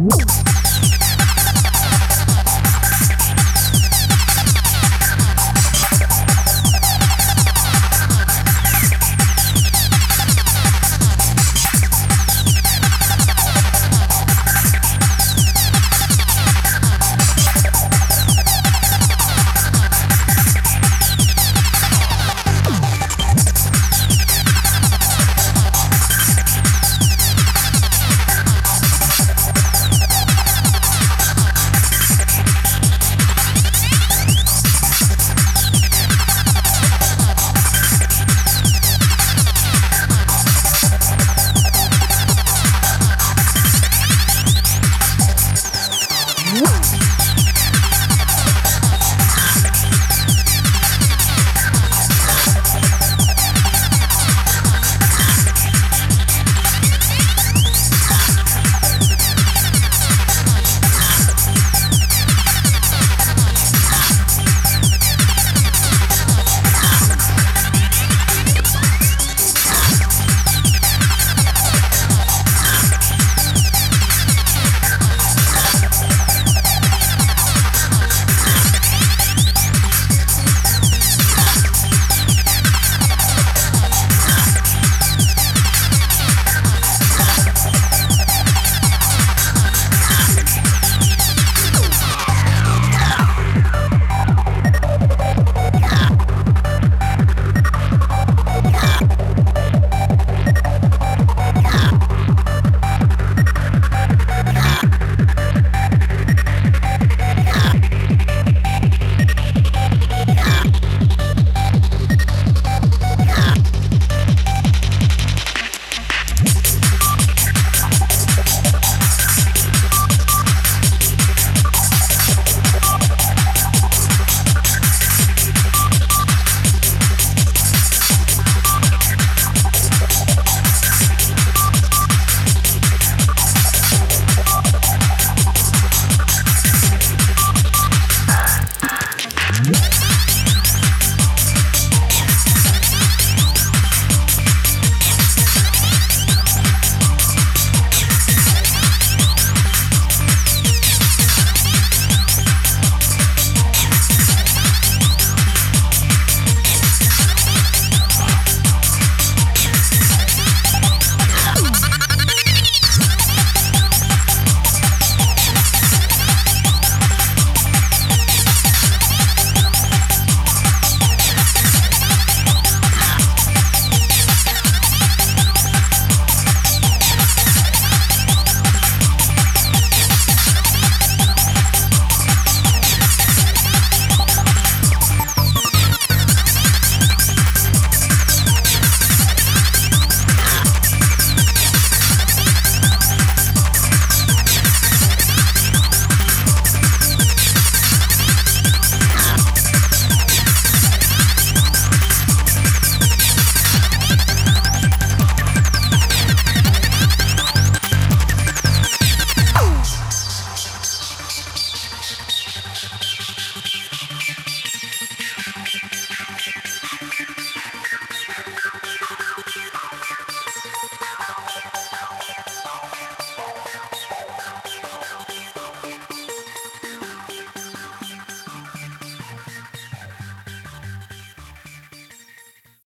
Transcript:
Woo!